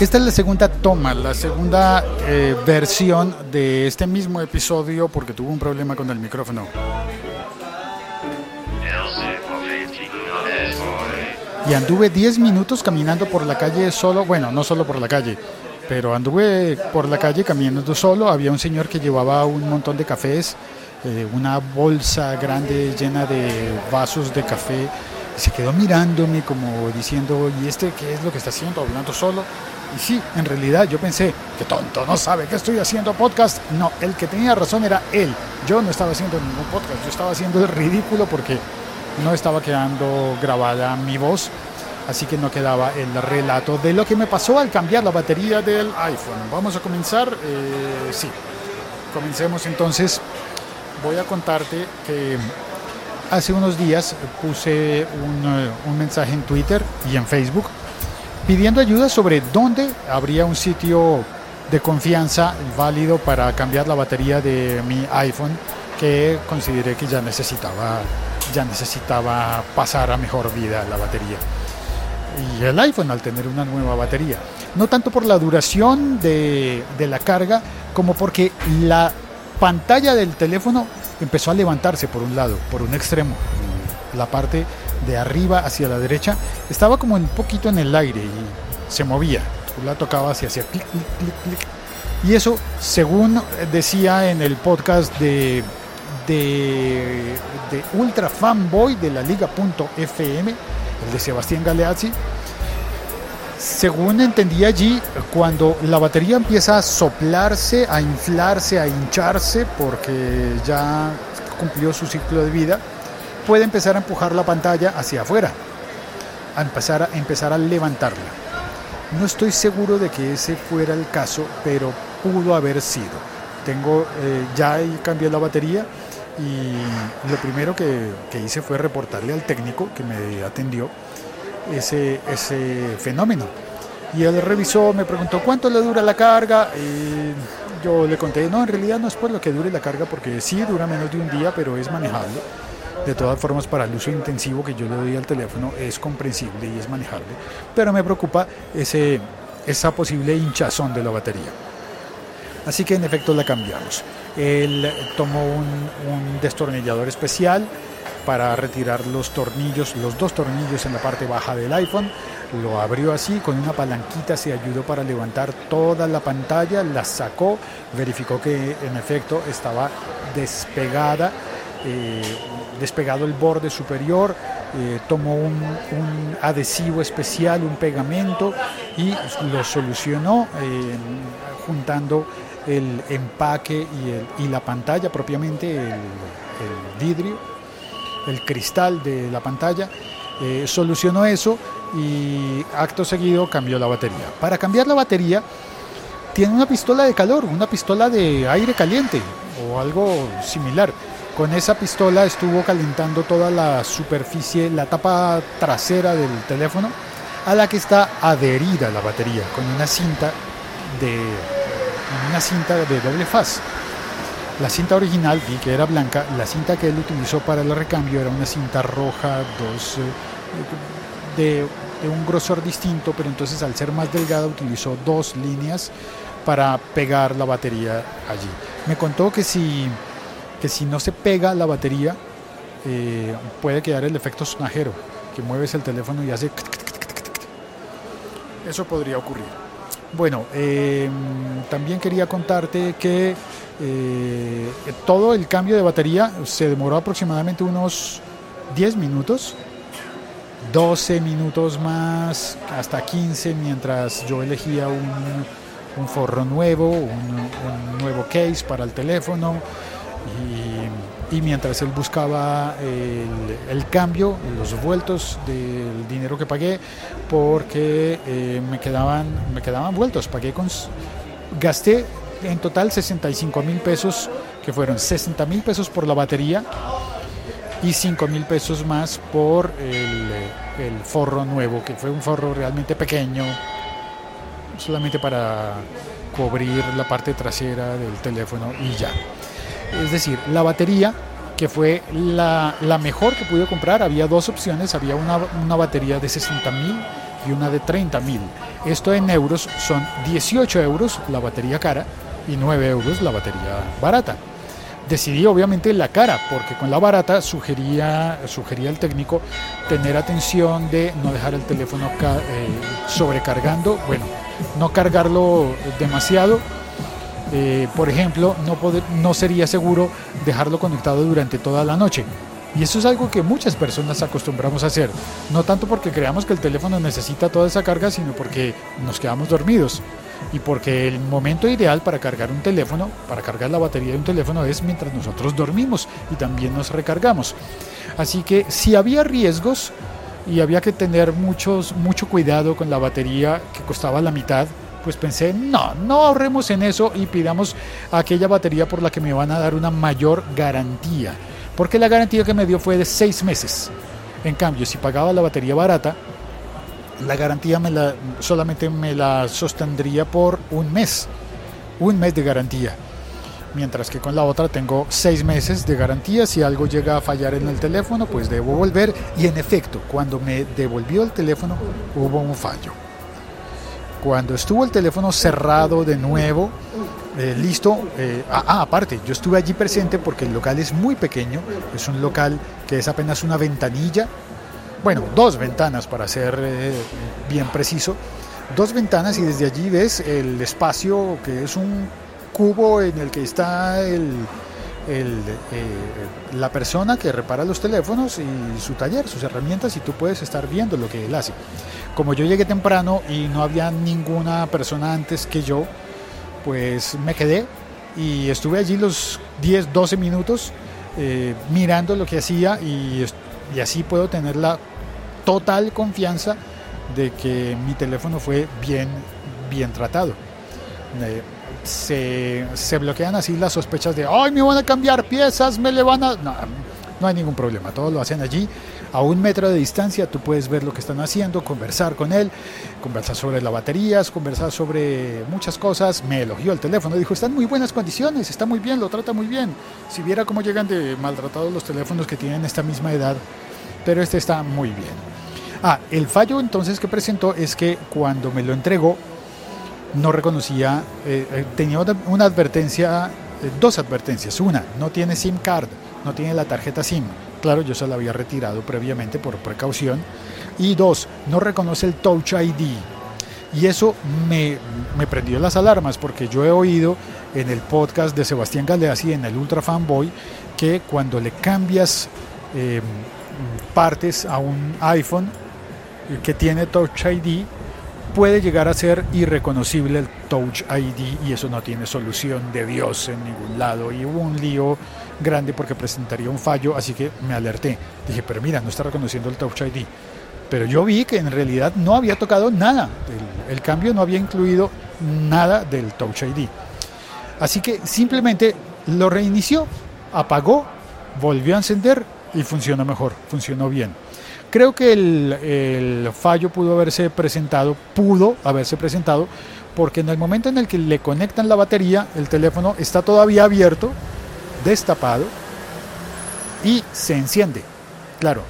Esta es la segunda toma, la segunda eh, versión de este mismo episodio porque tuvo un problema con el micrófono. Y anduve 10 minutos caminando por la calle solo, bueno, no solo por la calle, pero anduve por la calle caminando solo. Había un señor que llevaba un montón de cafés, eh, una bolsa grande llena de vasos de café. Y se quedó mirándome como diciendo, ¿y este qué es lo que está haciendo? Hablando solo. Y sí, en realidad yo pensé, qué tonto, no sabe que estoy haciendo podcast. No, el que tenía razón era él. Yo no estaba haciendo ningún podcast, yo estaba haciendo el ridículo porque no estaba quedando grabada mi voz, así que no quedaba el relato de lo que me pasó al cambiar la batería del iPhone. Vamos a comenzar, eh, sí, comencemos entonces. Voy a contarte que hace unos días puse un, eh, un mensaje en Twitter y en Facebook pidiendo ayuda sobre dónde habría un sitio de confianza válido para cambiar la batería de mi iPhone que consideré que ya necesitaba ya necesitaba pasar a mejor vida la batería. Y el iPhone al tener una nueva batería. No tanto por la duración de, de la carga, como porque la pantalla del teléfono empezó a levantarse por un lado, por un extremo. La parte de arriba hacia la derecha estaba como un poquito en el aire y se movía. La tocabas y hacía clic, clic, clic, clic. Y eso, según decía en el podcast de de, de ultra fanboy de la liga.fm, el de Sebastián Galeazzi. Según entendí allí, cuando la batería empieza a soplarse, a inflarse, a hincharse, porque ya cumplió su ciclo de vida, puede empezar a empujar la pantalla hacia afuera, a empezar a, empezar a levantarla. No estoy seguro de que ese fuera el caso, pero pudo haber sido. Tengo, eh, ya cambié la batería y lo primero que, que, hice fue reportarle al técnico que me atendió ese, ese fenómeno. Y él revisó, me preguntó cuánto le dura la carga. Y yo le conté, no, en realidad no es por lo que dure la carga, porque sí dura menos de un día, pero es manejable. De todas formas, para el uso intensivo que yo le doy al teléfono es comprensible y es manejable. Pero me preocupa ese, esa posible hinchazón de la batería. Así que en efecto la cambiamos. Él tomó un, un, destornillador especial para retirar los tornillos, los dos tornillos en la parte baja del iPhone. Lo abrió así, con una palanquita se ayudó para levantar toda la pantalla, la sacó, verificó que en efecto estaba despegada, eh, despegado el borde superior, eh, tomó un, adhesivo especial, un pegamento y lo solucionó eh, juntando el empaque y, la pantalla propiamente, el, vidrio, el cristal de la pantalla, solucionó eso y acto seguido cambió la batería. Para cambiar la batería tiene una pistola de calor, una pistola de aire caliente o algo similar. Con esa pistola estuvo calentando toda la superficie, la tapa trasera del teléfono a la que está adherida la batería con una cinta de una cinta de doble faz. La cinta original vi que era blanca, la cinta que él utilizó para el recambio era una cinta roja, dos, de, de un grosor distinto, pero entonces al ser más delgada utilizó dos líneas para pegar la batería allí. Me contó que si, que si no se pega la batería, eh, puede quedar el efecto sonajero, que mueves el teléfono y hace... Eso podría ocurrir. Bueno, eh, también quería contarte que eh, todo el cambio de batería se demoró aproximadamente unos 10 minutos, 12 minutos más, hasta 15 mientras yo elegía un, forro nuevo, un, nuevo case para el teléfono y, mientras él buscaba el, el, cambio, los vueltos del dinero que pagué, porque eh, me, quedaban, me quedaban vueltos, pagué con... Gasté en total 65 mil pesos, que fueron 60 mil pesos por la batería y 5 mil pesos más por el, el forro nuevo, que fue un forro realmente pequeño, solamente para cubrir la parte trasera del teléfono y ya. Es decir, la batería, que fue la, mejor que pude comprar, había dos opciones, había una, una batería de 60 mil y una de 30 mil. Esto en euros son 18 euros la batería cara y 9 euros la batería barata. Decidí obviamente la cara, porque con la barata sugería, sugería el técnico tener atención de no dejar el teléfono eh, sobrecargando, bueno, no cargarlo demasiado. Eh, por ejemplo, no, sería seguro dejarlo conectado durante toda la noche. Y eso es algo que muchas personas acostumbramos a hacer. No tanto porque creamos que el teléfono necesita toda esa carga, sino porque nos quedamos dormidos y porque el momento ideal para cargar un teléfono, para cargar la batería de un teléfono es mientras nosotros dormimos y también nos recargamos. Así que si había riesgos y había que tener mucho cuidado con la batería que costaba la mitad, pues pensé, no, no ahorremos en eso y pidamos aquella batería por la que me van a dar una mayor garantía. Porque la garantía que me dio fue de seis meses. En cambio, si pagaba la batería barata, la garantía me la, solamente me la sostendría por un mes, un mes de garantía. Mientras que con la otra tengo seis meses de garantía. Si algo llega a fallar en el teléfono, pues debo volver. Y en efecto, cuando me devolvió el teléfono, hubo un fallo. Cuando estuvo el teléfono cerrado de nuevo, eh, listo. Eh, ah, ah, aparte, yo estuve allí presente porque el local es muy pequeño. Es un local que es apenas una ventanilla bueno, dos ventanas para ser eh, bien preciso, dos ventanas y desde allí ves el espacio que es un cubo en el que está el, eh, la persona que repara los teléfonos y su taller, sus herramientas y tú puedes estar viendo lo que él hace. Como yo llegué temprano y no había ninguna persona antes que yo, pues me quedé y estuve allí los 10, 12 minutos eh, mirando lo que hacía y, así puedo tener la total confianza de que mi teléfono fue bien, bien tratado. Eh, se, se, bloquean así las sospechas de, ay, me van a cambiar piezas, me le van a... No, no hay ningún problema, todos lo hacen allí. A un metro de distancia tú puedes ver lo que están haciendo, conversar con él, conversar sobre las baterías, conversar sobre muchas cosas. Me elogió el teléfono, dijo, están muy buenas condiciones, está muy bien, lo trata muy bien. Si viera cómo llegan de maltratados los teléfonos que tienen esta misma edad, pero este está muy bien. Ah, el fallo entonces que presentó es que cuando me lo entregó no reconocía, eh, eh, tenía una advertencia, eh, dos advertencias. Una, no tiene SIM card, no tiene la tarjeta SIM. Claro, yo se la había retirado previamente por precaución. Y dos, no reconoce el Touch ID. Y eso me, me prendió las alarmas porque yo he oído en el podcast de Sebastián Galeazzi en el Ultra Fanboy que cuando le cambias partes a un iPhone que tiene Touch ID puede llegar a ser irreconocible el Touch ID y eso no tiene solución de Dios en ningún lado. Y hubo un lío grande porque presentaría un fallo, así que me alerté. Dije, pero mira, no está reconociendo el Touch ID. Pero yo vi que en realidad no había tocado nada. El, cambio no había incluido nada del Touch ID. Así que simplemente lo reinició, apagó, volvió a encender y funcionó mejor, funcionó bien. Creo que el, fallo pudo haberse presentado, pudo haberse presentado, porque en el momento en el que le conectan la batería, el teléfono está todavía abierto, destapado y se enciende. Claro,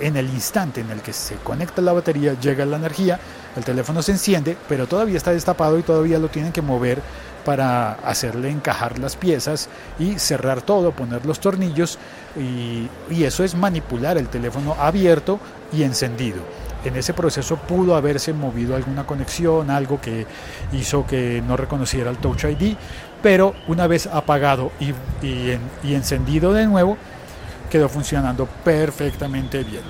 en el instante en el que se conecta la batería, llega la energía, el teléfono se enciende, pero todavía está destapado y todavía lo tienen que mover para hacerle encajar las piezas y cerrar todo, poner los tornillos y, eso es manipular el teléfono abierto y encendido. En ese proceso pudo haberse movido alguna conexión, algo que hizo que no reconociera el Touch ID, pero una vez apagado y, encendido de nuevo, quedó funcionando perfectamente bien.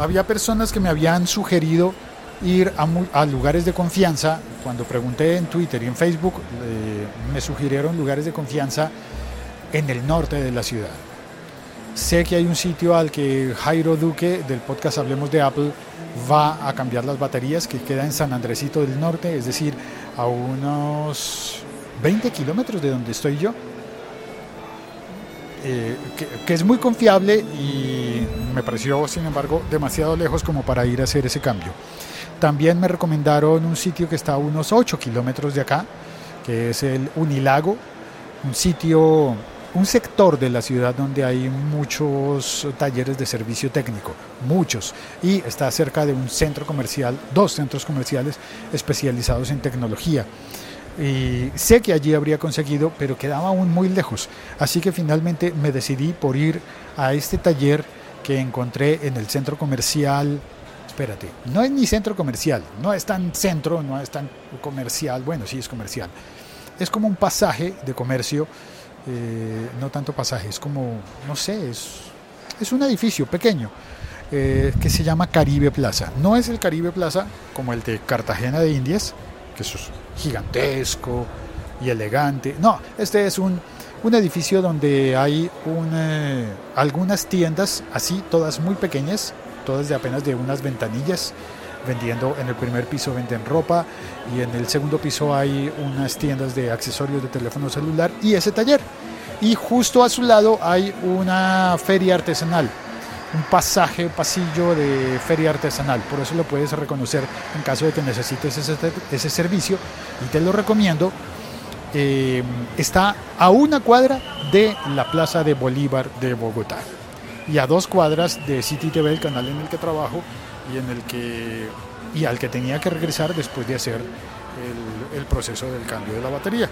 Había personas que me habían sugerido ir a, lugares de confianza. Cuando pregunté en Twitter y en Facebook, eh, me sugirieron lugares de confianza en el norte de la ciudad. Sé que hay un sitio al que Jairo Duque del podcast Hablemos de Apple va a cambiar las baterías que queda en San Andresito del Norte, es decir, a unos 20 kilómetros de donde estoy yo. Eh, que, es muy confiable y me pareció, sin embargo, demasiado lejos como para ir a hacer ese cambio. También me recomendaron un sitio que está a unos 8 kilómetros de acá, que es el Unilago, un sitio un sector de la ciudad donde hay muchos talleres de servicio técnico, muchos, y está cerca de un centro comercial, dos centros comerciales especializados en tecnología. Y sé que allí habría conseguido, pero quedaba aún muy lejos. Así que finalmente me decidí por ir a este taller que encontré en el centro comercial. Espérate, no es ni centro comercial, no es tan centro, no es tan comercial, bueno, sí es comercial. Es como un pasaje de comercio, eh, no tanto pasaje, es como, no sé, es, es un edificio pequeño eh, que se llama Caribe Plaza. No es el Caribe Plaza como el de Cartagena de Indias, que es gigantesco y elegante. No, este es un, un edificio donde hay eh, algunas tiendas así, todas muy pequeñas, todas de apenas de unas ventanillas, vendiendo en el primer piso venden ropa y en el segundo piso hay unas tiendas de accesorios de teléfono celular y ese taller. Y justo a su lado hay una feria artesanal un pasaje, pasillo de feria artesanal. Por eso lo puedes reconocer en caso de que necesites ese, servicio y te lo recomiendo. Eh, está a una cuadra de la Plaza de Bolívar de Bogotá y a dos cuadras de City TV, el canal en el que trabajo y en el que y al que tenía que regresar después de hacer el, proceso del cambio de la batería.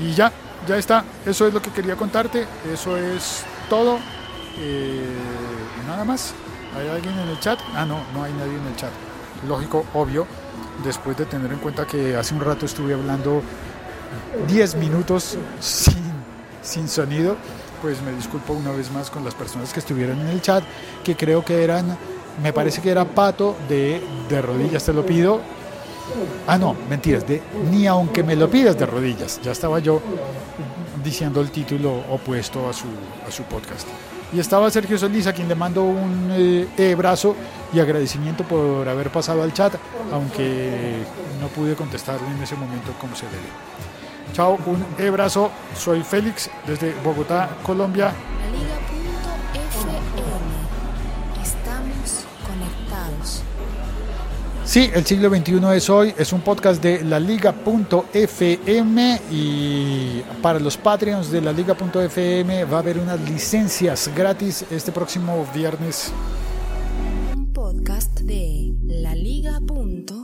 Y ya, ya está. Eso es lo que quería contarte. Eso es todo. Eh, nada más. ¿Hay alguien en el chat? Ah, no, no hay nadie en el chat. Lógico, obvio, después de tener en cuenta que hace un rato estuve hablando 10 minutos sin, sin sonido, pues me disculpo una vez más con las personas que estuvieron en el chat, que creo que eran, me parece que era Pato de, de rodillas, te lo pido. Ah, no, mentiras, de ni aunque me lo pidas de rodillas. Ya estaba yo diciendo el título opuesto a su, a su podcast. Y estaba Sergio Solís, a quien le mando un eh, abrazo y agradecimiento por haber pasado al chat, aunque no pude contestarle en ese momento como se debe. Chao, un abrazo. Soy Félix desde Bogotá, Colombia. Sí, el siglo XXI es hoy, es un podcast de la liga.fm y para los Patreons de la liga.fm va a haber unas licencias gratis este próximo viernes. Un podcast de la liga.fm.